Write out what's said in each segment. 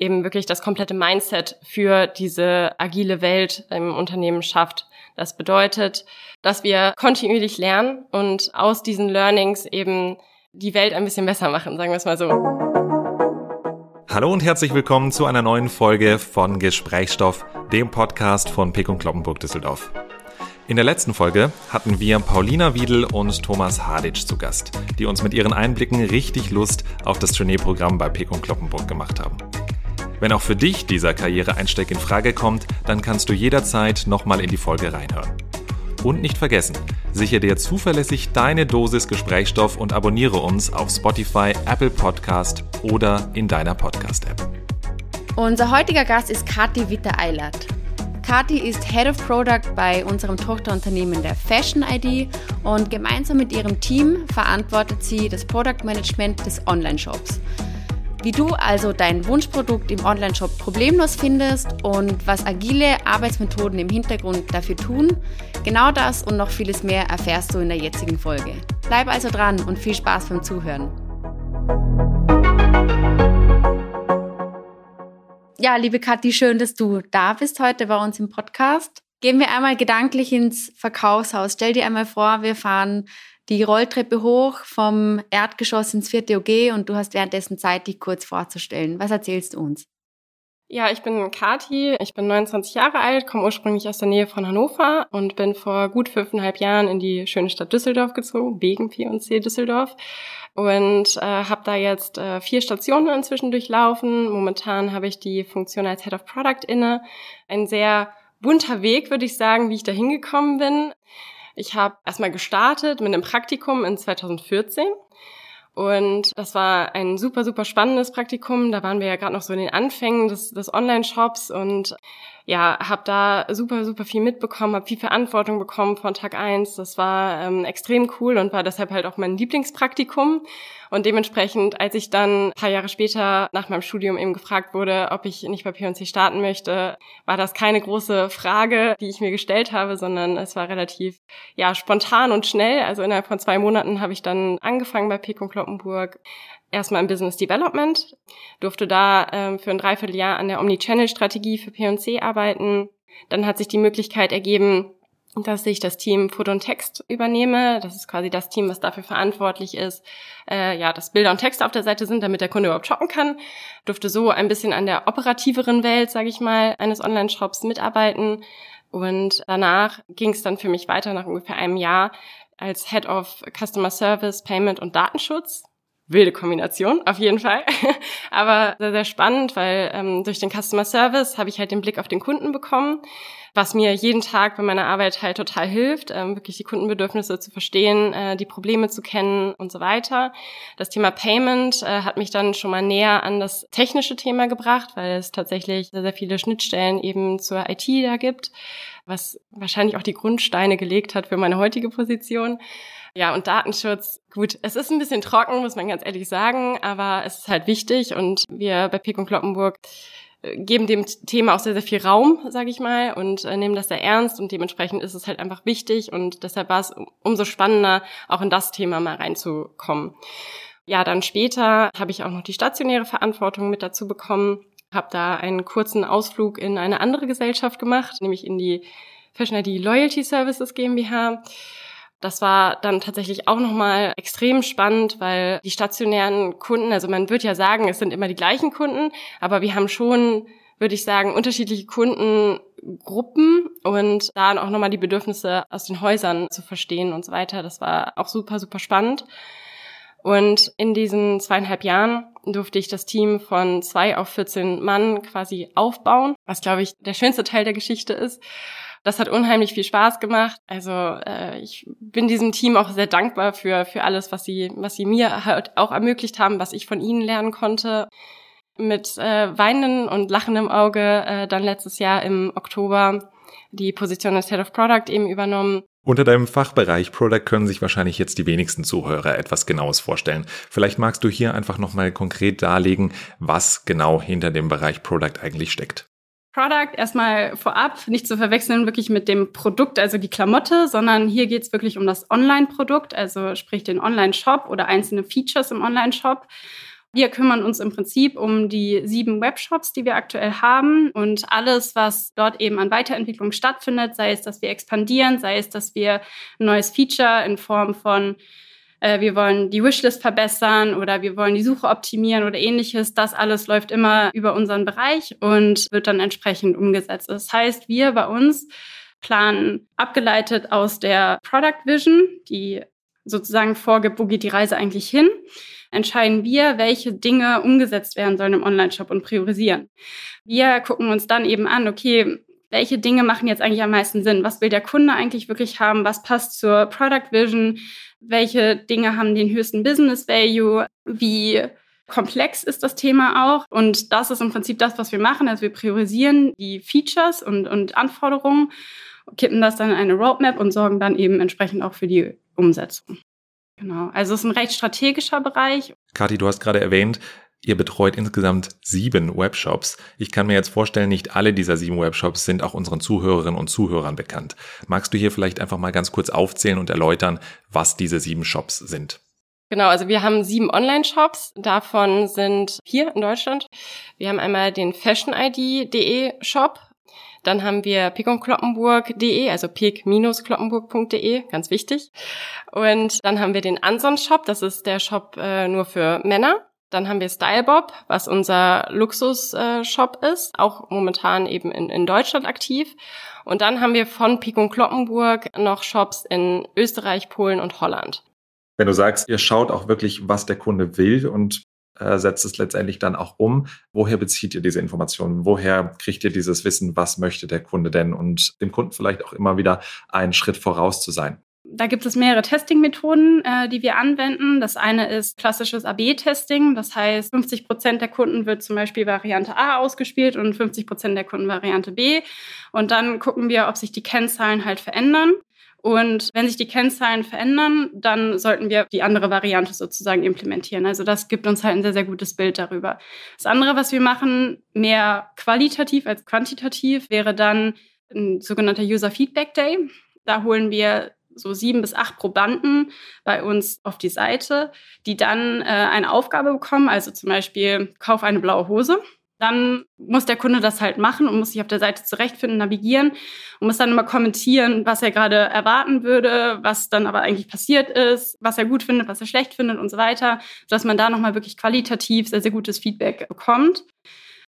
eben wirklich das komplette Mindset für diese agile Welt im Unternehmen schafft. Das bedeutet, dass wir kontinuierlich lernen und aus diesen Learnings eben die Welt ein bisschen besser machen, sagen wir es mal so. Hallo und herzlich willkommen zu einer neuen Folge von Gesprächsstoff, dem Podcast von Pick und Kloppenburg Düsseldorf. In der letzten Folge hatten wir Paulina Wiedel und Thomas Haditsch zu Gast, die uns mit ihren Einblicken richtig Lust auf das Trainee-Programm bei Pick und Kloppenburg gemacht haben. Wenn auch für dich dieser Karriereeinstieg in Frage kommt, dann kannst du jederzeit nochmal in die Folge reinhören. Und nicht vergessen, sichere dir zuverlässig deine Dosis Gesprächsstoff und abonniere uns auf Spotify, Apple Podcast oder in deiner Podcast-App. Unser heutiger Gast ist Kathi Witter-Eilert. Kathi ist Head of Product bei unserem Tochterunternehmen der Fashion ID und gemeinsam mit ihrem Team verantwortet sie das Product Management des Online-Shops. Wie du also dein Wunschprodukt im Onlineshop problemlos findest und was agile Arbeitsmethoden im Hintergrund dafür tun, genau das und noch vieles mehr erfährst du in der jetzigen Folge. Bleib also dran und viel Spaß beim Zuhören. Ja, liebe Kathi, schön, dass du da bist heute bei uns im Podcast. Gehen wir einmal gedanklich ins Verkaufshaus. Stell dir einmal vor, wir fahren die Rolltreppe hoch vom Erdgeschoss ins vierte OG und du hast währenddessen Zeit, dich kurz vorzustellen. Was erzählst du uns? Ja, ich bin Kati, ich bin 29 Jahre alt, komme ursprünglich aus der Nähe von Hannover und bin vor gut fünfeinhalb Jahren in die schöne Stadt Düsseldorf gezogen, wegen P&C Düsseldorf und äh, habe da jetzt äh, vier Stationen inzwischen durchlaufen. Momentan habe ich die Funktion als Head of Product inne. Ein sehr bunter Weg, würde ich sagen, wie ich da hingekommen bin. Ich habe erstmal gestartet mit einem Praktikum in 2014. Und das war ein super, super spannendes Praktikum. Da waren wir ja gerade noch so in den Anfängen des, des Online-Shops und ja, habe da super, super viel mitbekommen, habe viel Verantwortung bekommen von Tag eins. Das war ähm, extrem cool und war deshalb halt auch mein Lieblingspraktikum. Und dementsprechend, als ich dann ein paar Jahre später nach meinem Studium eben gefragt wurde, ob ich nicht bei P&C starten möchte, war das keine große Frage, die ich mir gestellt habe, sondern es war relativ ja spontan und schnell. Also innerhalb von zwei Monaten habe ich dann angefangen bei Pico Kloppenburg, erstmal im Business Development, durfte da ähm, für ein Dreivierteljahr an der Omnichannel-Strategie für P&C arbeiten. Dann hat sich die Möglichkeit ergeben, dass ich das Team Foto und Text übernehme. Das ist quasi das Team, was dafür verantwortlich ist, äh, ja, dass Bilder und Texte auf der Seite sind, damit der Kunde überhaupt shoppen kann. Durfte so ein bisschen an der operativeren Welt, sage ich mal, eines Online-Shops mitarbeiten. Und danach ging es dann für mich weiter nach ungefähr einem Jahr als Head of Customer Service, Payment und Datenschutz wilde Kombination, auf jeden Fall. Aber sehr, sehr spannend, weil ähm, durch den Customer Service habe ich halt den Blick auf den Kunden bekommen, was mir jeden Tag bei meiner Arbeit halt total hilft, ähm, wirklich die Kundenbedürfnisse zu verstehen, äh, die Probleme zu kennen und so weiter. Das Thema Payment äh, hat mich dann schon mal näher an das technische Thema gebracht, weil es tatsächlich sehr, sehr viele Schnittstellen eben zur IT da gibt, was wahrscheinlich auch die Grundsteine gelegt hat für meine heutige Position. Ja, und Datenschutz, gut, es ist ein bisschen trocken, muss man ganz ehrlich sagen, aber es ist halt wichtig und wir bei Pick und Kloppenburg äh, geben dem Thema auch sehr, sehr viel Raum, sage ich mal, und äh, nehmen das sehr ernst und dementsprechend ist es halt einfach wichtig und deshalb war es umso spannender, auch in das Thema mal reinzukommen. Ja, dann später habe ich auch noch die stationäre Verantwortung mit dazu bekommen, habe da einen kurzen Ausflug in eine andere Gesellschaft gemacht, nämlich in die Fashion ID Loyalty Services GmbH das war dann tatsächlich auch nochmal extrem spannend, weil die stationären Kunden, also man wird ja sagen, es sind immer die gleichen Kunden, aber wir haben schon, würde ich sagen, unterschiedliche Kundengruppen und da auch nochmal die Bedürfnisse aus den Häusern zu verstehen und so weiter. Das war auch super, super spannend. Und in diesen zweieinhalb Jahren durfte ich das Team von zwei auf 14 Mann quasi aufbauen, was, glaube ich, der schönste Teil der Geschichte ist. Das hat unheimlich viel Spaß gemacht. Also äh, ich bin diesem Team auch sehr dankbar für, für alles, was sie, was sie mir halt auch ermöglicht haben, was ich von ihnen lernen konnte. Mit äh, weinenden und lachendem Auge äh, dann letztes Jahr im Oktober die Position als Head of Product eben übernommen. Unter deinem Fachbereich Product können sich wahrscheinlich jetzt die wenigsten Zuhörer etwas Genaues vorstellen. Vielleicht magst du hier einfach nochmal konkret darlegen, was genau hinter dem Bereich Product eigentlich steckt. Product erstmal vorab, nicht zu verwechseln wirklich mit dem Produkt, also die Klamotte, sondern hier geht es wirklich um das Online-Produkt, also sprich den Online-Shop oder einzelne Features im Online-Shop. Wir kümmern uns im Prinzip um die sieben Webshops, die wir aktuell haben und alles, was dort eben an Weiterentwicklung stattfindet, sei es, dass wir expandieren, sei es, dass wir ein neues Feature in Form von äh, wir wollen die Wishlist verbessern oder wir wollen die Suche optimieren oder ähnliches. Das alles läuft immer über unseren Bereich und wird dann entsprechend umgesetzt. Das heißt, wir bei uns planen abgeleitet aus der Product Vision, die sozusagen vorgibt, wo geht die Reise eigentlich hin, entscheiden wir, welche Dinge umgesetzt werden sollen im Online-Shop und priorisieren. Wir gucken uns dann eben an, okay, welche Dinge machen jetzt eigentlich am meisten Sinn? Was will der Kunde eigentlich wirklich haben? Was passt zur Product Vision? Welche Dinge haben den höchsten Business Value? Wie komplex ist das Thema auch? Und das ist im Prinzip das, was wir machen. Also wir priorisieren die Features und, und Anforderungen, kippen das dann in eine Roadmap und sorgen dann eben entsprechend auch für die Umsetzung. Genau. Also es ist ein recht strategischer Bereich. Kathi, du hast gerade erwähnt, Ihr betreut insgesamt sieben Webshops. Ich kann mir jetzt vorstellen, nicht alle dieser sieben Webshops sind auch unseren Zuhörerinnen und Zuhörern bekannt. Magst du hier vielleicht einfach mal ganz kurz aufzählen und erläutern, was diese sieben Shops sind? Genau, also wir haben sieben Online-Shops. Davon sind vier in Deutschland. Wir haben einmal den fashionid.de Shop. Dann haben wir pickundkloppenburg.de, also pick-kloppenburg.de, ganz wichtig. Und dann haben wir den Anson Shop, das ist der Shop äh, nur für Männer. Dann haben wir Stylebob, was unser Luxus-Shop ist, auch momentan eben in, in Deutschland aktiv. Und dann haben wir von Pico Kloppenburg noch Shops in Österreich, Polen und Holland. Wenn du sagst, ihr schaut auch wirklich, was der Kunde will und äh, setzt es letztendlich dann auch um, woher bezieht ihr diese Informationen? Woher kriegt ihr dieses Wissen, was möchte der Kunde denn? Und dem Kunden vielleicht auch immer wieder einen Schritt voraus zu sein. Da gibt es mehrere Testing-Methoden, äh, die wir anwenden. Das eine ist klassisches AB-Testing. Das heißt, 50 Prozent der Kunden wird zum Beispiel Variante A ausgespielt und 50 Prozent der Kunden Variante B. Und dann gucken wir, ob sich die Kennzahlen halt verändern. Und wenn sich die Kennzahlen verändern, dann sollten wir die andere Variante sozusagen implementieren. Also das gibt uns halt ein sehr, sehr gutes Bild darüber. Das andere, was wir machen, mehr qualitativ als quantitativ, wäre dann ein sogenannter User Feedback Day. Da holen wir so sieben bis acht Probanden bei uns auf die Seite, die dann äh, eine Aufgabe bekommen, also zum Beispiel kauf eine blaue Hose. Dann muss der Kunde das halt machen und muss sich auf der Seite zurechtfinden, navigieren und muss dann immer kommentieren, was er gerade erwarten würde, was dann aber eigentlich passiert ist, was er gut findet, was er schlecht findet und so weiter, sodass man da nochmal wirklich qualitativ sehr, sehr gutes Feedback bekommt.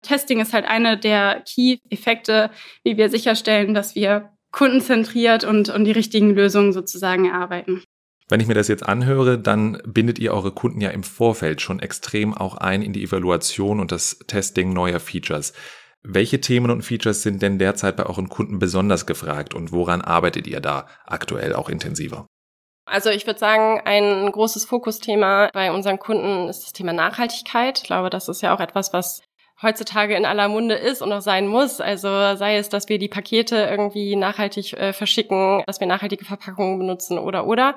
Testing ist halt eine der Key-Effekte, wie wir sicherstellen, dass wir kundenzentriert und, und die richtigen Lösungen sozusagen erarbeiten. Wenn ich mir das jetzt anhöre, dann bindet ihr eure Kunden ja im Vorfeld schon extrem auch ein in die Evaluation und das Testing neuer Features. Welche Themen und Features sind denn derzeit bei euren Kunden besonders gefragt und woran arbeitet ihr da aktuell auch intensiver? Also ich würde sagen, ein großes Fokusthema bei unseren Kunden ist das Thema Nachhaltigkeit. Ich glaube, das ist ja auch etwas, was heutzutage in aller Munde ist und auch sein muss. Also sei es, dass wir die Pakete irgendwie nachhaltig äh, verschicken, dass wir nachhaltige Verpackungen benutzen oder oder.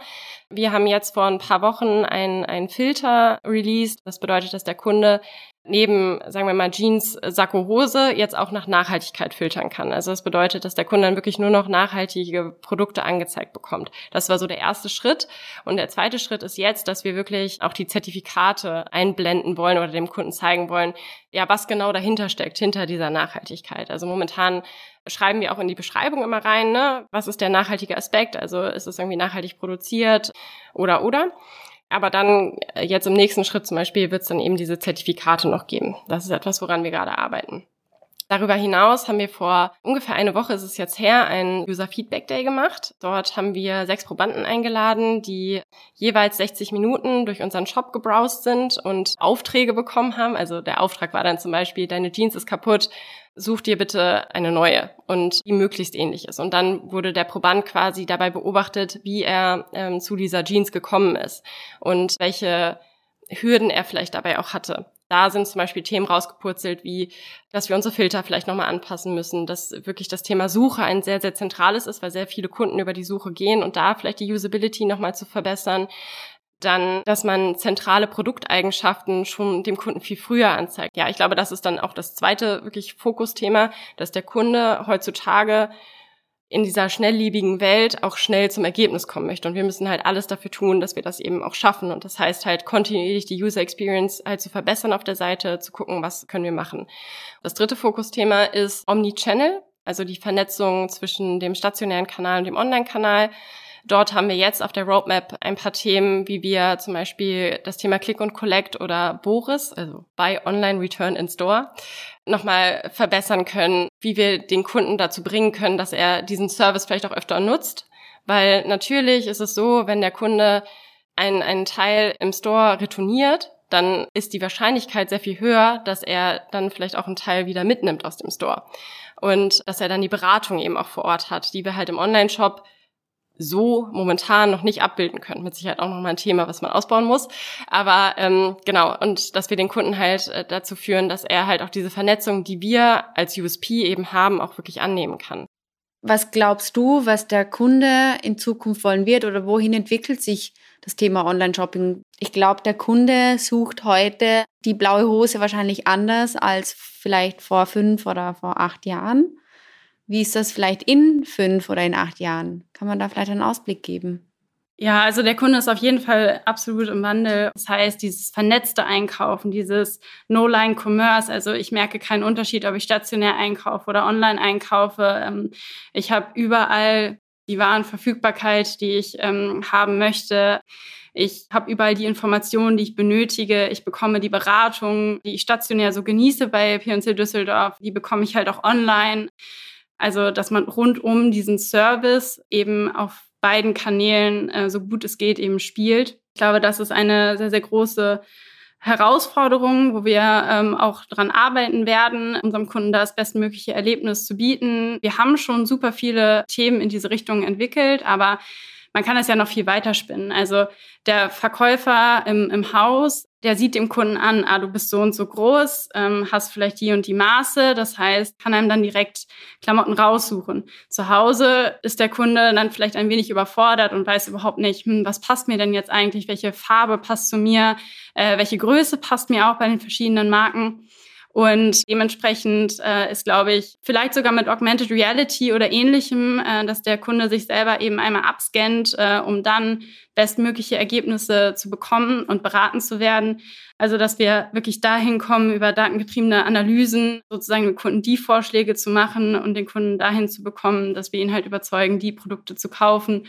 Wir haben jetzt vor ein paar Wochen ein, Filter released. Das bedeutet, dass der Kunde neben, sagen wir mal, Jeans, äh, Sakko, Hose jetzt auch nach Nachhaltigkeit filtern kann. Also das bedeutet, dass der Kunde dann wirklich nur noch nachhaltige Produkte angezeigt bekommt. Das war so der erste Schritt. Und der zweite Schritt ist jetzt, dass wir wirklich auch die Zertifikate einblenden wollen oder dem Kunden zeigen wollen, ja, was genau dahinter steckt, hinter dieser Nachhaltigkeit. Also momentan schreiben wir auch in die Beschreibung immer rein, ne, was ist der nachhaltige Aspekt? Also ist es irgendwie nachhaltig produziert oder oder? Aber dann äh, jetzt im nächsten Schritt zum Beispiel wird es dann eben diese Zertifikate noch geben. Das ist etwas, woran wir gerade arbeiten. Darüber hinaus haben wir vor ungefähr eine Woche ist es jetzt her einen User Feedback Day gemacht. Dort haben wir sechs Probanden eingeladen, die jeweils 60 Minuten durch unseren Shop gebrowst sind und Aufträge bekommen haben. Also der Auftrag war dann zum Beispiel, deine Jeans ist kaputt, such dir bitte eine neue und die möglichst ähnlich ist. Und dann wurde der Proband quasi dabei beobachtet, wie er ähm, zu dieser Jeans gekommen ist und welche Hürden er vielleicht dabei auch hatte. Da sind zum Beispiel Themen rausgepurzelt, wie, dass wir unsere Filter vielleicht nochmal anpassen müssen, dass wirklich das Thema Suche ein sehr, sehr zentrales ist, weil sehr viele Kunden über die Suche gehen und da vielleicht die Usability nochmal zu verbessern. Dann, dass man zentrale Produkteigenschaften schon dem Kunden viel früher anzeigt. Ja, ich glaube, das ist dann auch das zweite wirklich Fokusthema, dass der Kunde heutzutage in dieser schnelllebigen Welt auch schnell zum Ergebnis kommen möchte. Und wir müssen halt alles dafür tun, dass wir das eben auch schaffen. Und das heißt halt kontinuierlich die User Experience halt zu verbessern auf der Seite, zu gucken, was können wir machen. Das dritte Fokusthema ist Omnichannel, also die Vernetzung zwischen dem stationären Kanal und dem Online-Kanal. Dort haben wir jetzt auf der Roadmap ein paar Themen, wie wir zum Beispiel das Thema Click und Collect oder Boris, also Buy Online Return in Store, nochmal verbessern können, wie wir den Kunden dazu bringen können, dass er diesen Service vielleicht auch öfter nutzt. Weil natürlich ist es so, wenn der Kunde einen, einen Teil im Store retourniert, dann ist die Wahrscheinlichkeit sehr viel höher, dass er dann vielleicht auch einen Teil wieder mitnimmt aus dem Store. Und dass er dann die Beratung eben auch vor Ort hat, die wir halt im Online-Shop so momentan noch nicht abbilden können. Mit Sicherheit auch nochmal ein Thema, was man ausbauen muss. Aber ähm, genau, und dass wir den Kunden halt äh, dazu führen, dass er halt auch diese Vernetzung, die wir als USP eben haben, auch wirklich annehmen kann. Was glaubst du, was der Kunde in Zukunft wollen wird oder wohin entwickelt sich das Thema Online-Shopping? Ich glaube, der Kunde sucht heute die blaue Hose wahrscheinlich anders als vielleicht vor fünf oder vor acht Jahren. Wie ist das vielleicht in fünf oder in acht Jahren? Kann man da vielleicht einen Ausblick geben? Ja, also der Kunde ist auf jeden Fall absolut im Wandel. Das heißt, dieses vernetzte Einkaufen, dieses No-Line-Commerce. Also ich merke keinen Unterschied, ob ich stationär einkaufe oder online einkaufe. Ähm, ich habe überall die Warenverfügbarkeit, die ich ähm, haben möchte. Ich habe überall die Informationen, die ich benötige. Ich bekomme die Beratung, die ich stationär so genieße bei P&C Düsseldorf. Die bekomme ich halt auch online. Also, dass man rund um diesen Service eben auf beiden Kanälen äh, so gut es geht eben spielt. Ich glaube, das ist eine sehr, sehr große Herausforderung, wo wir ähm, auch dran arbeiten werden, unserem Kunden das bestmögliche Erlebnis zu bieten. Wir haben schon super viele Themen in diese Richtung entwickelt, aber man kann es ja noch viel weiter spinnen. Also der Verkäufer im, im Haus, der sieht dem Kunden an, ah, du bist so und so groß, ähm, hast vielleicht die und die Maße. Das heißt, kann einem dann direkt Klamotten raussuchen. Zu Hause ist der Kunde dann vielleicht ein wenig überfordert und weiß überhaupt nicht, hm, was passt mir denn jetzt eigentlich, welche Farbe passt zu mir, äh, welche Größe passt mir auch bei den verschiedenen Marken. Und dementsprechend äh, ist, glaube ich, vielleicht sogar mit Augmented Reality oder ähnlichem, äh, dass der Kunde sich selber eben einmal abscannt, äh, um dann bestmögliche Ergebnisse zu bekommen und beraten zu werden. Also, dass wir wirklich dahin kommen, über datengetriebene Analysen sozusagen den Kunden die Vorschläge zu machen und den Kunden dahin zu bekommen, dass wir ihn halt überzeugen, die Produkte zu kaufen,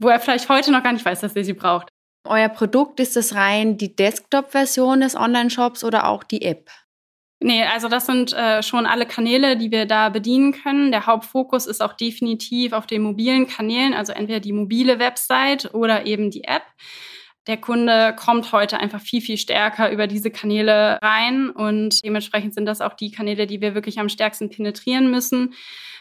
wo er vielleicht heute noch gar nicht weiß, dass er sie braucht. Euer Produkt ist das rein die Desktop-Version des Online-Shops oder auch die App? Nee, also das sind äh, schon alle Kanäle, die wir da bedienen können. Der Hauptfokus ist auch definitiv auf den mobilen Kanälen, also entweder die mobile Website oder eben die App. Der Kunde kommt heute einfach viel, viel stärker über diese Kanäle rein und dementsprechend sind das auch die Kanäle, die wir wirklich am stärksten penetrieren müssen.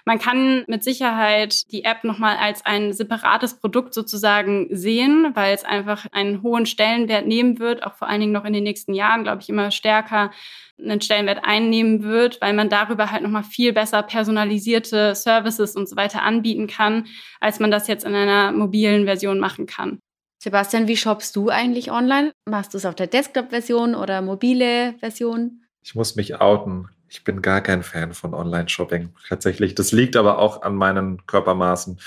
Man kann mit Sicherheit die App nochmal als ein separates Produkt sozusagen sehen, weil es einfach einen hohen Stellenwert nehmen wird, auch vor allen Dingen noch in den nächsten Jahren, glaube ich, immer stärker einen Stellenwert einnehmen wird, weil man darüber halt nochmal viel besser personalisierte Services und so weiter anbieten kann, als man das jetzt in einer mobilen Version machen kann. Sebastian, wie shoppst du eigentlich online? Machst du es auf der Desktop-Version oder mobile Version? Ich muss mich outen. Ich bin gar kein Fan von Online-Shopping. Tatsächlich. Das liegt aber auch an meinen Körpermaßen.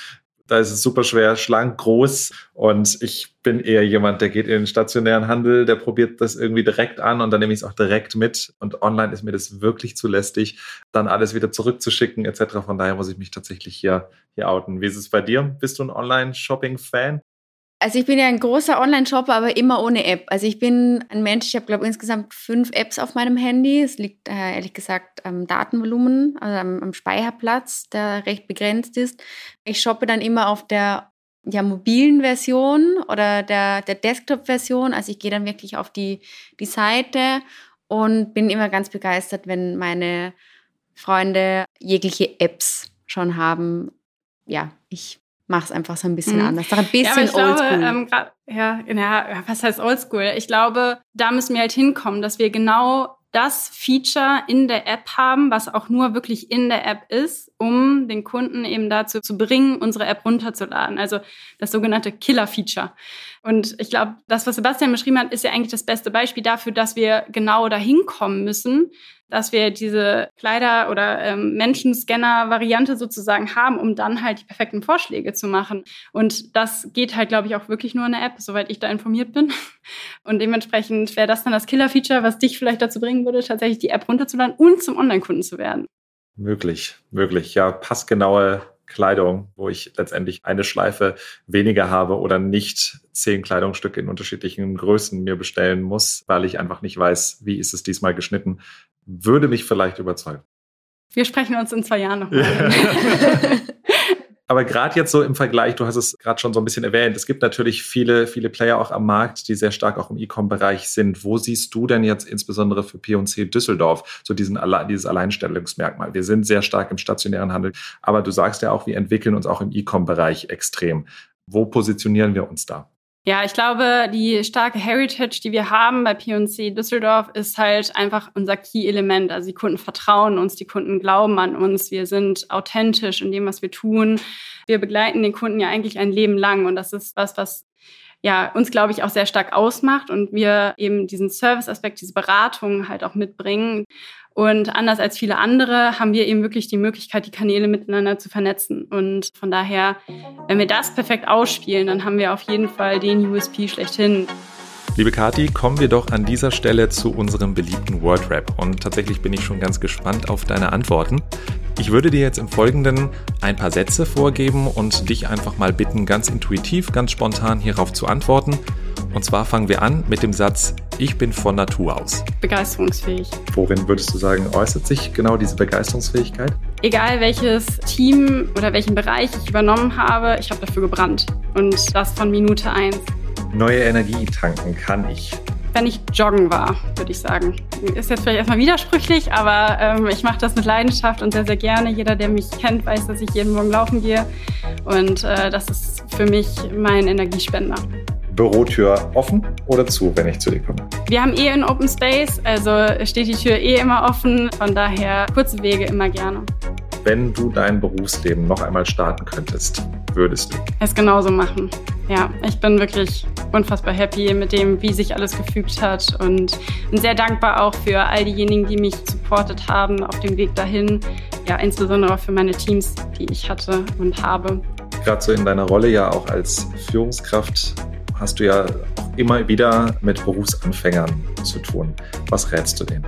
Da ist es super schwer, schlank, groß. Und ich bin eher jemand, der geht in den stationären Handel, der probiert das irgendwie direkt an und dann nehme ich es auch direkt mit. Und online ist mir das wirklich zu lästig, dann alles wieder zurückzuschicken etc. Von daher muss ich mich tatsächlich hier, hier outen. Wie ist es bei dir? Bist du ein Online-Shopping-Fan? Also ich bin ja ein großer Online-Shopper, aber immer ohne App. Also ich bin ein Mensch, ich habe glaube insgesamt fünf Apps auf meinem Handy. Es liegt äh, ehrlich gesagt am Datenvolumen, also am, am, Speicherplatz, der recht begrenzt ist. Ich shoppe dann immer auf der ja, mobilen Version oder der, der Desktop-Version. Also ich gehe dann wirklich auf die, die Seite und bin immer ganz begeistert, wenn meine Freunde jegliche Apps schon haben. Ja, ich mach es einfach so ein bisschen mhm. anders. ein bisschen ja, oldschool. Ähm, ja, ja, was heißt oldschool? Ich glaube, da müssen wir halt hinkommen, dass wir genau das Feature in der App haben, was auch nur wirklich in der App ist, um den Kunden eben dazu zu bringen, unsere App runterzuladen. Also das sogenannte Killer-Feature. Und ich glaube, das, was Sebastian beschrieben hat, ist ja eigentlich das beste Beispiel dafür, dass wir genau dahin kommen müssen, dass wir diese Kleider- oder ähm, Menschenscanner-Variante sozusagen haben, um dann halt die perfekten Vorschläge zu machen. Und das geht halt, glaube ich, auch wirklich nur in der App, soweit ich da informiert bin. Und dementsprechend wäre das dann das Killer-Feature, was dich vielleicht dazu bringen würde, tatsächlich die App runterzuladen und zum Online-Kunden zu werden. Möglich, möglich. Ja, passgenaue Kleidung, wo ich letztendlich eine Schleife weniger habe oder nicht zehn Kleidungsstücke in unterschiedlichen Größen mir bestellen muss, weil ich einfach nicht weiß, wie ist es diesmal geschnitten, würde mich vielleicht überzeugen. Wir sprechen uns in zwei Jahren nochmal. Aber gerade jetzt so im Vergleich, du hast es gerade schon so ein bisschen erwähnt, es gibt natürlich viele, viele Player auch am Markt, die sehr stark auch im E-Com-Bereich sind. Wo siehst du denn jetzt insbesondere für P&C Düsseldorf so diesen, dieses Alleinstellungsmerkmal? Wir sind sehr stark im stationären Handel, aber du sagst ja auch, wir entwickeln uns auch im E-Com-Bereich extrem. Wo positionieren wir uns da? Ja, ich glaube, die starke Heritage, die wir haben bei P&C Düsseldorf, ist halt einfach unser Key-Element. Also die Kunden vertrauen uns, die Kunden glauben an uns, wir sind authentisch in dem, was wir tun. Wir begleiten den Kunden ja eigentlich ein Leben lang und das ist was, was ja, uns, glaube ich, auch sehr stark ausmacht und wir eben diesen Service-Aspekt, diese Beratung halt auch mitbringen. Und anders als viele andere haben wir eben wirklich die Möglichkeit, die Kanäle miteinander zu vernetzen. Und von daher, wenn wir das perfekt ausspielen, dann haben wir auf jeden Fall den USP schlechthin. Liebe Kati, kommen wir doch an dieser Stelle zu unserem beliebten Wordrap. Und tatsächlich bin ich schon ganz gespannt auf deine Antworten. Ich würde dir jetzt im Folgenden ein paar Sätze vorgeben und dich einfach mal bitten, ganz intuitiv, ganz spontan hierauf zu antworten. Und zwar fangen wir an mit dem Satz, ich bin von Natur aus. Begeisterungsfähig. Worin würdest du sagen, äußert sich genau diese Begeisterungsfähigkeit? Egal welches Team oder welchen Bereich ich übernommen habe, ich habe dafür gebrannt. Und das von Minute eins. Neue Energie tanken kann ich. Wenn ich joggen war, würde ich sagen. Ist jetzt vielleicht erstmal widersprüchlich, aber ähm, ich mache das mit Leidenschaft und sehr, sehr gerne. Jeder, der mich kennt, weiß, dass ich jeden Morgen laufen gehe. Und äh, das ist für mich mein Energiespender. Bürotür offen oder zu, wenn ich zu dir komme? Wir haben eh ein Open Space, also steht die Tür eh immer offen. Von daher kurze Wege immer gerne. Wenn du dein Berufsleben noch einmal starten könntest, würdest du? Es genauso machen. Ja, ich bin wirklich unfassbar happy mit dem, wie sich alles gefügt hat und bin sehr dankbar auch für all diejenigen, die mich supportet haben auf dem Weg dahin. Ja, insbesondere auch für meine Teams, die ich hatte und habe. Gerade so in deiner Rolle ja auch als Führungskraft hast du ja immer wieder mit Berufsanfängern zu tun. Was rätst du denen?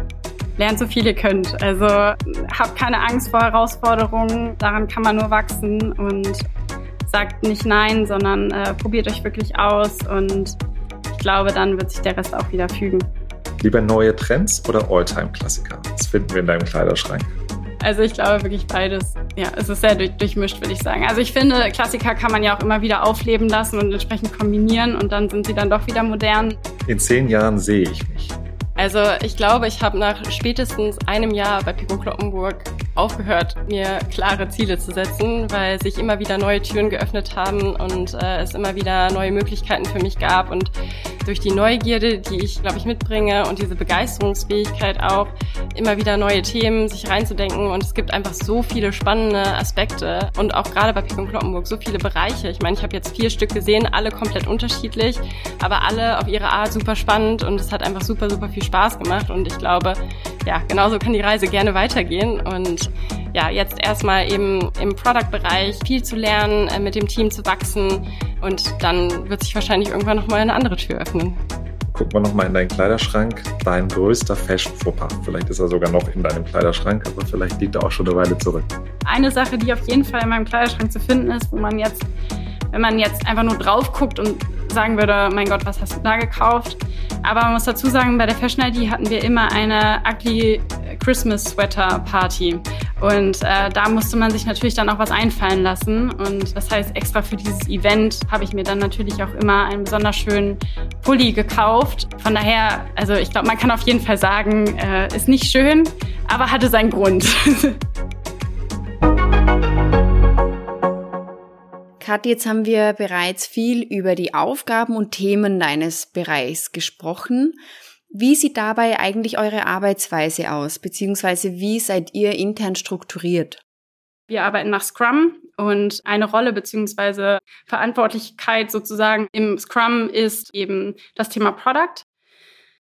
Lernt so viel ihr könnt. Also habt keine Angst vor Herausforderungen. Daran kann man nur wachsen und sagt nicht nein, sondern äh, probiert euch wirklich aus und ich glaube, dann wird sich der Rest auch wieder fügen. Lieber neue Trends oder Alltime-Klassiker? Was finden wir in deinem Kleiderschrank? Also ich glaube wirklich beides. Ja, es ist sehr durch, durchmischt, würde ich sagen. Also ich finde, Klassiker kann man ja auch immer wieder aufleben lassen und entsprechend kombinieren und dann sind sie dann doch wieder modern. In zehn Jahren sehe ich mich. Also ich glaube, ich habe nach spätestens einem Jahr bei Pico Kloppenburg aufgehört, mir klare Ziele zu setzen, weil sich immer wieder neue Türen geöffnet haben und äh, es immer wieder neue Möglichkeiten für mich gab. Und durch die Neugierde, die ich, glaube ich, mitbringe und diese Begeisterungsfähigkeit auch, immer wieder neue Themen sich reinzudenken. Und es gibt einfach so viele spannende Aspekte und auch gerade bei Pico Kloppenburg so viele Bereiche. Ich meine, ich habe jetzt vier Stück gesehen, alle komplett unterschiedlich, aber alle auf ihre Art super spannend und es hat einfach super, super viel Spaß gemacht. Und ich glaube, ja, genauso kann die Reise gerne weitergehen. Und ja, jetzt erstmal eben im Product-Bereich viel zu lernen, äh, mit dem Team zu wachsen und dann wird sich wahrscheinlich irgendwann nochmal eine andere Tür öffnen. Guck mal nochmal in deinen Kleiderschrank. Dein größter Fashion-Fauxpas. Vielleicht ist er sogar noch in deinem Kleiderschrank, aber vielleicht liegt er auch schon eine Weile zurück. Eine Sache, die auf jeden Fall in meinem Kleiderschrank zu finden ist, wo man jetzt, wenn man jetzt einfach nur drauf guckt und sagen würde, mein Gott, was hast du da gekauft? Aber man muss dazu sagen, bei der Fashion ID hatten wir immer eine ugly Christmas Sweater Party. Und äh, da musste man sich natürlich dann auch was einfallen lassen. Und das heißt, extra für dieses Event habe ich mir dann natürlich auch immer einen besonders schönen Pulli gekauft. Von daher, also ich glaube, man kann auf jeden Fall sagen, äh, ist nicht schön, aber hatte seinen Grund. Kathi, jetzt haben wir bereits viel über die Aufgaben und Themen deines Bereichs gesprochen. Wie sieht dabei eigentlich eure Arbeitsweise aus, beziehungsweise wie seid ihr intern strukturiert? Wir arbeiten nach Scrum und eine Rolle beziehungsweise Verantwortlichkeit sozusagen im Scrum ist eben das Thema Product.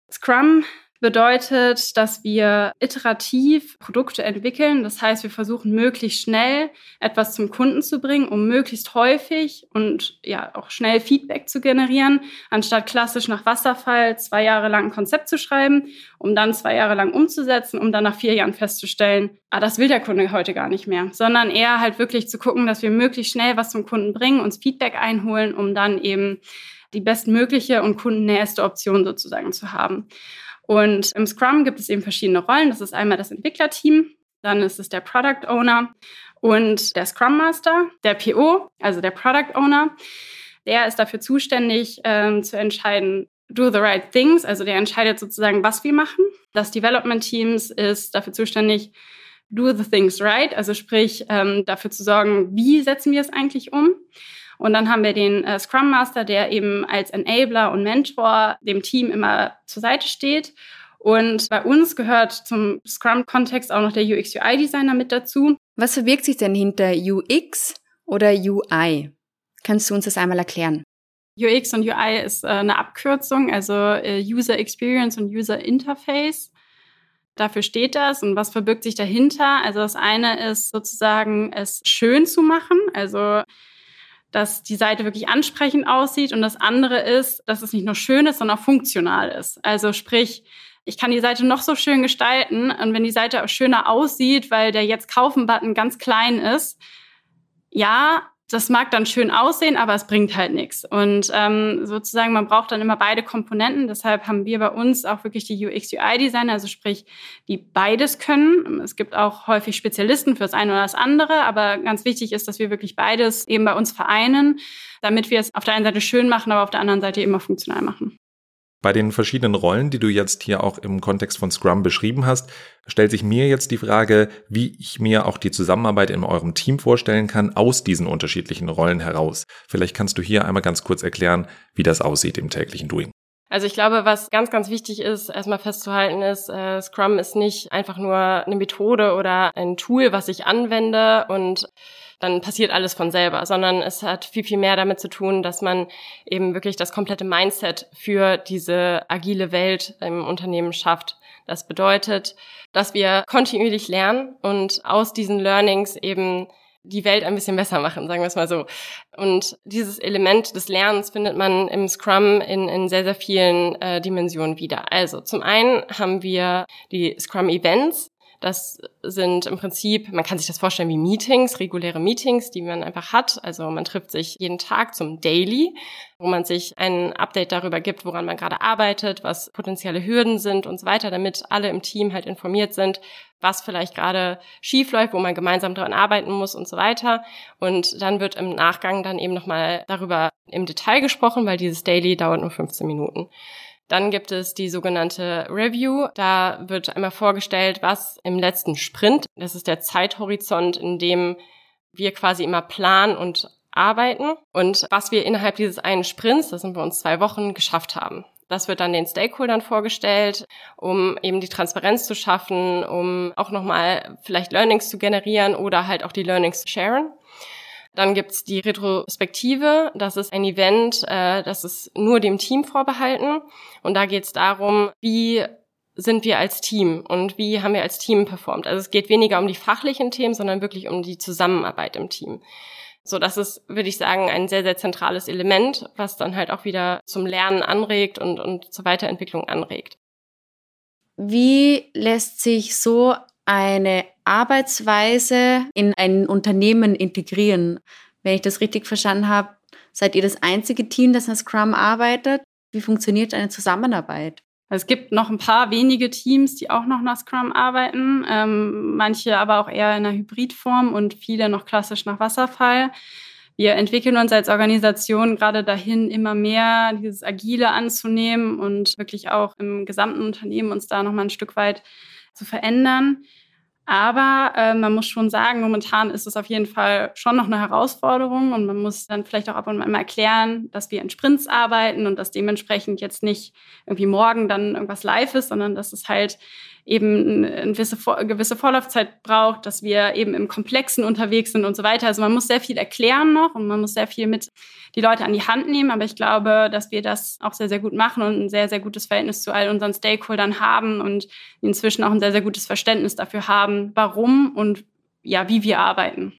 Scrum bedeutet, dass wir iterativ Produkte entwickeln. Das heißt, wir versuchen möglichst schnell etwas zum Kunden zu bringen, um möglichst häufig und ja auch schnell Feedback zu generieren, anstatt klassisch nach Wasserfall zwei Jahre lang ein Konzept zu schreiben, um dann zwei Jahre lang umzusetzen, um dann nach vier Jahren festzustellen, ah, das will der Kunde heute gar nicht mehr, sondern eher halt wirklich zu gucken, dass wir möglichst schnell was zum Kunden bringen, uns Feedback einholen, um dann eben die bestmögliche und kundennäheste Option sozusagen zu haben. Und im Scrum gibt es eben verschiedene Rollen. Das ist einmal das Entwicklerteam, dann ist es der Product Owner und der Scrum Master, der PO, also der Product Owner. Der ist dafür zuständig, ähm, zu entscheiden, do the right things, also der entscheidet sozusagen, was wir machen. Das Development Teams ist dafür zuständig, do the things right, also sprich ähm, dafür zu sorgen, wie setzen wir es eigentlich um. Und dann haben wir den äh, Scrum Master, der eben als Enabler und Mentor dem Team immer zur Seite steht. Und bei uns gehört zum Scrum-Kontext auch noch der UX-UI-Designer mit dazu. Was verbirgt sich denn hinter UX oder UI? Kannst du uns das einmal erklären? UX und UI ist äh, eine Abkürzung, also äh, User Experience und User Interface. Dafür steht das. Und was verbirgt sich dahinter? Also das eine ist sozusagen, es schön zu machen. Also dass die Seite wirklich ansprechend aussieht und das andere ist, dass es nicht nur schön ist, sondern auch funktional ist. Also sprich, ich kann die Seite noch so schön gestalten und wenn die Seite auch schöner aussieht, weil der Jetzt kaufen-Button ganz klein ist, ja, das mag dann schön aussehen, aber es bringt halt nichts. Und ähm, sozusagen, man braucht dann immer beide Komponenten. Deshalb haben wir bei uns auch wirklich die UX-UI-Designer, also sprich, die beides können. Es gibt auch häufig Spezialisten für das eine oder das andere, aber ganz wichtig ist, dass wir wirklich beides eben bei uns vereinen, damit wir es auf der einen Seite schön machen, aber auf der anderen Seite immer funktional machen. Bei den verschiedenen Rollen, die du jetzt hier auch im Kontext von Scrum beschrieben hast, stellt sich mir jetzt die Frage, wie ich mir auch die Zusammenarbeit in eurem Team vorstellen kann aus diesen unterschiedlichen Rollen heraus. Vielleicht kannst du hier einmal ganz kurz erklären, wie das aussieht im täglichen Doing. Also ich glaube, was ganz, ganz wichtig ist, erstmal festzuhalten ist, äh, Scrum ist nicht einfach nur eine Methode oder ein Tool, was ich anwende und dann passiert alles von selber, sondern es hat viel, viel mehr damit zu tun, dass man eben wirklich das komplette Mindset für diese agile Welt im Unternehmen schafft. Das bedeutet, dass wir kontinuierlich lernen und aus diesen Learnings eben die Welt ein bisschen besser machen, sagen wir es mal so. Und dieses Element des Lernens findet man im Scrum in, in sehr, sehr vielen äh, Dimensionen wieder. Also zum einen haben wir die Scrum-Events. Das sind im Prinzip, man kann sich das vorstellen wie Meetings, reguläre Meetings, die man einfach hat. Also man trifft sich jeden Tag zum Daily, wo man sich ein Update darüber gibt, woran man gerade arbeitet, was potenzielle Hürden sind und so weiter, damit alle im Team halt informiert sind, was vielleicht gerade schief läuft, wo man gemeinsam daran arbeiten muss und so weiter. Und dann wird im Nachgang dann eben nochmal darüber im Detail gesprochen, weil dieses Daily dauert nur 15 Minuten. Dann gibt es die sogenannte Review. Da wird einmal vorgestellt, was im letzten Sprint, das ist der Zeithorizont, in dem wir quasi immer planen und arbeiten und was wir innerhalb dieses einen Sprints, das sind bei uns zwei Wochen, geschafft haben. Das wird dann den Stakeholdern vorgestellt, um eben die Transparenz zu schaffen, um auch nochmal vielleicht Learnings zu generieren oder halt auch die Learnings zu sharen. Dann gibt's die Retrospektive. Das ist ein Event, äh, das ist nur dem Team vorbehalten. Und da geht's darum, wie sind wir als Team und wie haben wir als Team performt. Also es geht weniger um die fachlichen Themen, sondern wirklich um die Zusammenarbeit im Team. So, das ist, würde ich sagen, ein sehr, sehr zentrales Element, was dann halt auch wieder zum Lernen anregt und, und zur Weiterentwicklung anregt. Wie lässt sich so eine Arbeitsweise in ein Unternehmen integrieren. Wenn ich das richtig verstanden habe, seid ihr das einzige Team, das an Scrum arbeitet? Wie funktioniert eine Zusammenarbeit? Es gibt noch ein paar wenige Teams, die auch noch nach Scrum arbeiten, ähm, manche aber auch eher in einer Hybridform und viele noch klassisch nach Wasserfall. Wir entwickeln uns als Organisation gerade dahin, immer mehr dieses Agile anzunehmen und wirklich auch im gesamten Unternehmen uns da nochmal ein Stück weit zu verändern. Aber äh, man muss schon sagen, momentan ist es auf jeden Fall schon noch eine Herausforderung und man muss dann vielleicht auch ab und an mal erklären, dass wir in Sprints arbeiten und dass dementsprechend jetzt nicht irgendwie morgen dann irgendwas live ist, sondern dass es halt eben eine gewisse, gewisse Vorlaufzeit braucht, dass wir eben im Komplexen unterwegs sind und so weiter. Also man muss sehr viel erklären noch und man muss sehr viel mit die Leute an die Hand nehmen. Aber ich glaube, dass wir das auch sehr, sehr gut machen und ein sehr, sehr gutes Verhältnis zu all unseren Stakeholdern haben und inzwischen auch ein sehr, sehr gutes Verständnis dafür haben, warum und ja, wie wir arbeiten.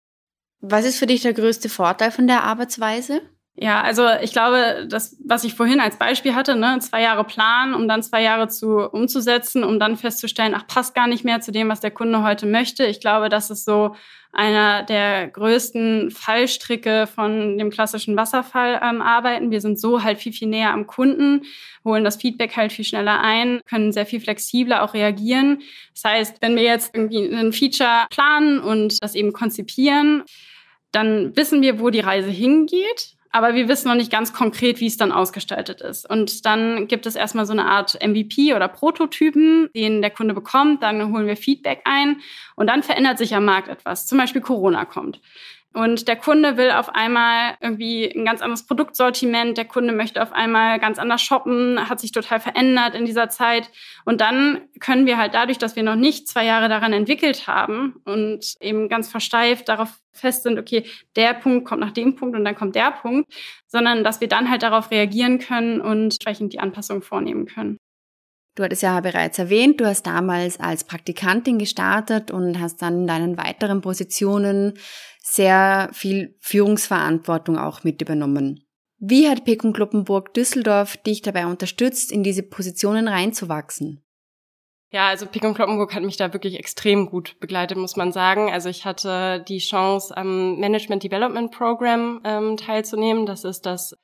Was ist für dich der größte Vorteil von der Arbeitsweise? Ja, also ich glaube, das, was ich vorhin als Beispiel hatte, ne, zwei Jahre planen, um dann zwei Jahre zu umzusetzen, um dann festzustellen, ach, passt gar nicht mehr zu dem, was der Kunde heute möchte. Ich glaube, das ist so einer der größten Fallstricke von dem klassischen Wasserfallarbeiten. Ähm, Wir sind so halt viel, viel näher am Kunden, holen das Feedback halt viel schneller ein, können sehr viel flexibler auch reagieren. Das heißt, wenn wir jetzt irgendwie ein Feature planen und das eben konzipieren, dann wissen wir, wo die Reise hingeht aber wir wissen noch nicht ganz konkret, wie es dann ausgestaltet ist. Und dann gibt es erstmal so eine Art MVP oder Prototypen, den der Kunde bekommt. Dann holen wir Feedback ein und dann verändert sich am Markt etwas. Zum Beispiel Corona kommt. Und der Kunde will auf einmal irgendwie ein ganz anderes Produktsortiment. Der Kunde möchte auf einmal ganz anders shoppen, hat sich total verändert in dieser Zeit. Und dann können wir halt dadurch, dass wir noch nicht zwei Jahre daran entwickelt haben und eben ganz versteift darauf fest sind, okay, der Punkt kommt nach dem Punkt und dann kommt der Punkt, sondern dass wir dann halt darauf reagieren können und entsprechend die Anpassung vornehmen können. Du hattest ja bereits erwähnt, du hast damals als Praktikantin gestartet und hast dann in deinen weiteren Positionen sehr viel Führungsverantwortung auch mit übernommen. Wie hat Pekun Kloppenburg Düsseldorf dich dabei unterstützt, in diese Positionen reinzuwachsen? Ja, also Pekun Kloppenburg hat mich da wirklich extrem gut begleitet, muss man sagen. Also ich hatte die Chance, am Management Development Program ähm, teilzunehmen. Das ist das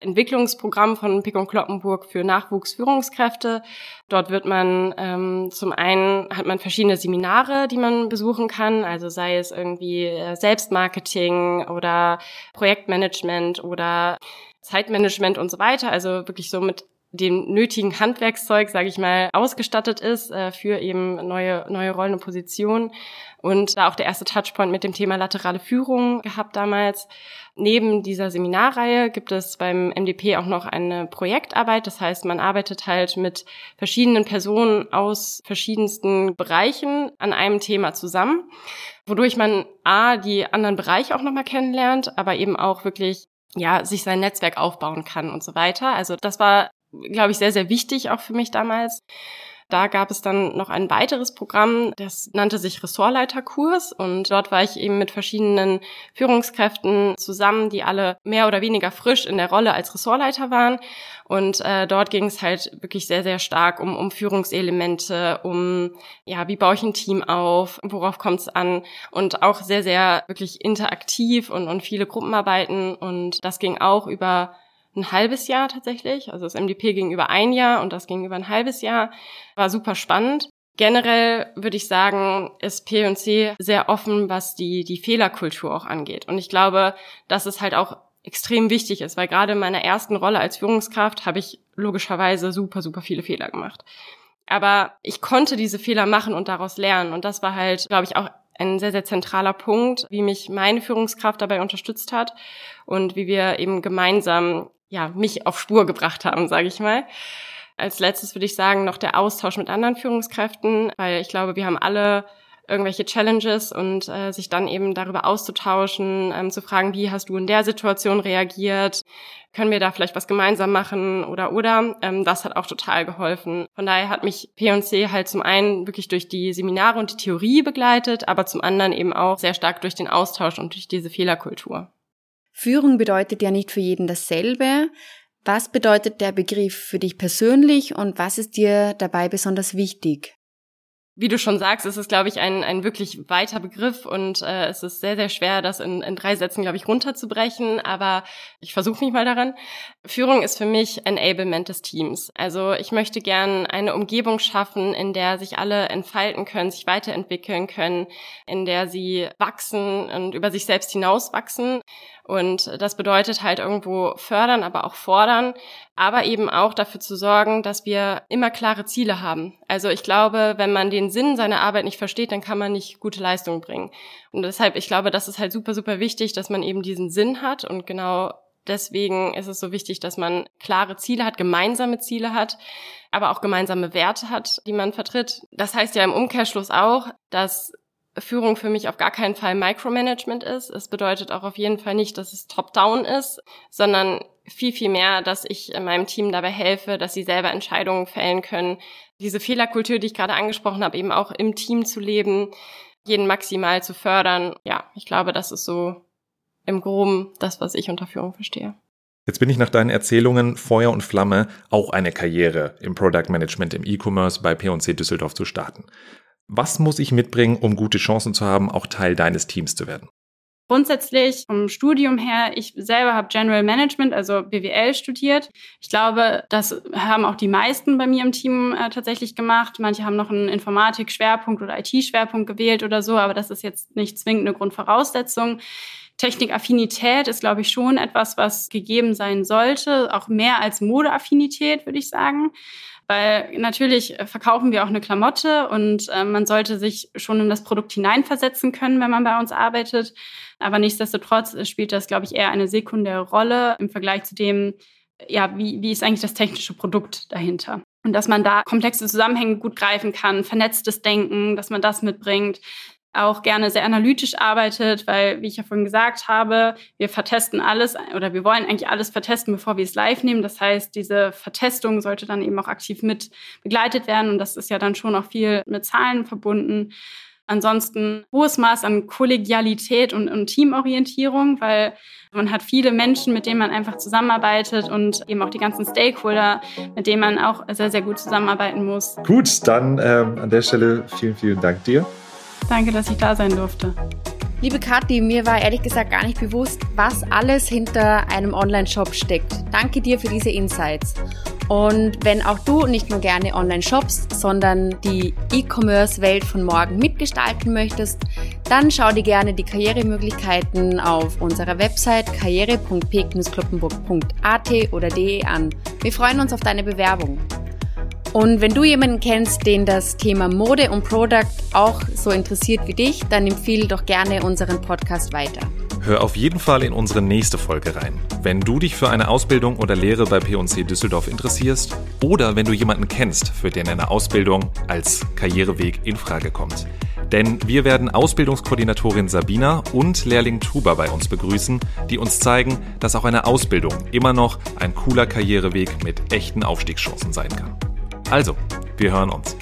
Entwicklungsprogramm von Pickung Kloppenburg für Nachwuchsführungskräfte. Dort wird man ähm, zum einen hat man verschiedene Seminare, die man besuchen kann, also sei es irgendwie äh, Selbstmarketing oder Projektmanagement oder Zeitmanagement und so weiter. Also wirklich so mit dem nötigen Handwerkszeug, sage ich mal, ausgestattet ist äh, für eben neue neue Rollen und Positionen und da auch der erste Touchpoint mit dem Thema laterale Führung gehabt damals. Neben dieser Seminarreihe gibt es beim MDP auch noch eine Projektarbeit. Das heißt, man arbeitet halt mit verschiedenen Personen aus verschiedensten Bereichen an einem Thema zusammen, wodurch man A, die anderen Bereiche auch nochmal kennenlernt, aber eben auch wirklich ja, sich sein Netzwerk aufbauen kann und so weiter. Also das war, glaube ich, sehr, sehr wichtig auch für mich damals. Da gab es dann noch ein weiteres Programm, das nannte sich Ressortleiterkurs und dort war ich eben mit verschiedenen Führungskräften zusammen, die alle mehr oder weniger frisch in der Rolle als Ressortleiter waren. Und äh, dort ging es halt wirklich sehr, sehr stark um, um Führungselemente, um, ja, wie baue ich ein Team auf, worauf kommt es an und auch sehr, sehr wirklich interaktiv und, und viele Gruppenarbeiten. Und das ging auch über ein halbes Jahr tatsächlich. Also das MDP ging über ein Jahr und das ging über ein halbes Jahr. War super spannend. Generell würde ich sagen, ist P&C sehr offen, was die, die Fehlerkultur auch angeht. Und ich glaube, dass es halt auch extrem wichtig ist, weil gerade in meiner ersten Rolle als Führungskraft habe ich logischerweise super, super viele Fehler gemacht. Aber ich konnte diese Fehler machen und daraus lernen. Und das war halt, glaube ich, auch ein sehr, sehr zentraler Punkt, wie mich meine Führungskraft dabei unterstützt hat und wie wir eben gemeinsam ja, mich auf Spur gebracht haben, sage ich mal. Als letztes würde ich sagen, noch der Austausch mit anderen Führungskräften, weil ich glaube, wir haben alle irgendwelche Challenges und äh, sich dann eben darüber auszutauschen, ähm, zu fragen, wie hast du in der Situation reagiert? Können wir da vielleicht was gemeinsam machen oder oder? Ähm, das hat auch total geholfen. Von daher hat mich P&C halt zum einen wirklich durch die Seminare und die Theorie begleitet, aber zum anderen eben auch sehr stark durch den Austausch und durch diese Fehlerkultur. Führung bedeutet ja nicht für jeden dasselbe. Was bedeutet der Begriff für dich persönlich und was ist dir dabei besonders wichtig? Wie du schon sagst, ist es, glaube ich, ein, ein wirklich weiter Begriff und äh, es ist sehr, sehr schwer, das in, in drei Sätzen, glaube ich, runterzubrechen. Aber ich versuche mich mal daran. Führung ist für mich Enablement des Teams. Also ich möchte gern eine Umgebung schaffen, in der sich alle entfalten können, sich weiterentwickeln können, in der sie wachsen und über sich selbst hinauswachsen. Und das bedeutet halt irgendwo fördern, aber auch fordern, aber eben auch dafür zu sorgen, dass wir immer klare Ziele haben. Also ich glaube, wenn man den Sinn seiner Arbeit nicht versteht, dann kann man nicht gute Leistungen bringen. Und deshalb, ich glaube, das ist halt super, super wichtig, dass man eben diesen Sinn hat und genau Deswegen ist es so wichtig, dass man klare Ziele hat, gemeinsame Ziele hat, aber auch gemeinsame Werte hat, die man vertritt. Das heißt ja im Umkehrschluss auch, dass Führung für mich auf gar keinen Fall Micromanagement ist. Es bedeutet auch auf jeden Fall nicht, dass es top-down ist, sondern viel, viel mehr, dass ich meinem Team dabei helfe, dass sie selber Entscheidungen fällen können. Diese Fehlerkultur, die ich gerade angesprochen habe, eben auch im Team zu leben, jeden maximal zu fördern. Ja, ich glaube, das ist so im Groben das, was ich unter Führung verstehe. Jetzt bin ich nach deinen Erzählungen Feuer und Flamme, auch eine Karriere im Product Management im E-Commerce bei P&C Düsseldorf zu starten. Was muss ich mitbringen, um gute Chancen zu haben, auch Teil deines Teams zu werden? Grundsätzlich vom Studium her, ich selber habe General Management, also BWL studiert. Ich glaube, das haben auch die meisten bei mir im Team äh, tatsächlich gemacht. Manche haben noch einen Informatik-Schwerpunkt oder IT-Schwerpunkt gewählt oder so, aber das ist jetzt nicht zwingend eine Grundvoraussetzung. Technikaffinität ist, glaube ich, schon etwas, was gegeben sein sollte, auch mehr als Modeaffinität, würde ich sagen. Weil natürlich verkaufen wir auch eine Klamotte und äh, man sollte sich schon in das Produkt hineinversetzen können, wenn man bei uns arbeitet. Aber nichtsdestotrotz spielt das, glaube ich, eher eine sekundäre Rolle im Vergleich zu dem, ja, wie, wie ist eigentlich das technische Produkt dahinter? Und dass man da komplexe Zusammenhänge gut greifen kann, vernetztes Denken, dass man das mitbringt, auch gerne sehr analytisch arbeitet, weil, wie ich ja vorhin gesagt habe, wir vertesten alles oder wir wollen eigentlich alles vertesten, bevor wir es live nehmen. Das heißt, diese Vertestung sollte dann eben auch aktiv mit begleitet werden und das ist ja dann schon auch viel mit Zahlen verbunden. Ansonsten hohes Maß an Kollegialität und, und Teamorientierung, weil man hat viele Menschen, mit denen man einfach zusammenarbeitet und eben auch die ganzen Stakeholder, mit denen man auch sehr, sehr gut zusammenarbeiten muss. Gut, dann ähm, an der Stelle vielen, vielen Dank dir. Danke, dass ich da sein durfte. Liebe Kathi, mir war ehrlich gesagt gar nicht bewusst, was alles hinter einem Online-Shop steckt. Danke dir für diese Insights. Und wenn auch du nicht nur gerne online shops, sondern die E-Commerce-Welt von morgen mitgestalten möchtest, dann schau dir gerne die Karrieremöglichkeiten auf unserer Website karriere.p-kloppenburg.at oder de an. Wir freuen uns auf deine Bewerbung. Und wenn du jemanden kennst, den das Thema Mode und Product auch so interessiert wie dich, dann empfehle doch gerne unseren Podcast weiter. Hör auf jeden Fall in unsere nächste Folge rein. Wenn du dich für eine Ausbildung oder Lehre bei P&C Düsseldorf interessierst oder wenn du jemanden kennst, für den eine Ausbildung als Karriereweg in Frage kommt. Denn wir werden Ausbildungskoordinatorin Sabina und Lehrling Tuba bei uns begrüßen, die uns zeigen, dass auch eine Ausbildung immer noch ein cooler Karriereweg mit echten Aufstiegschancen sein kann. Also, wir hören uns.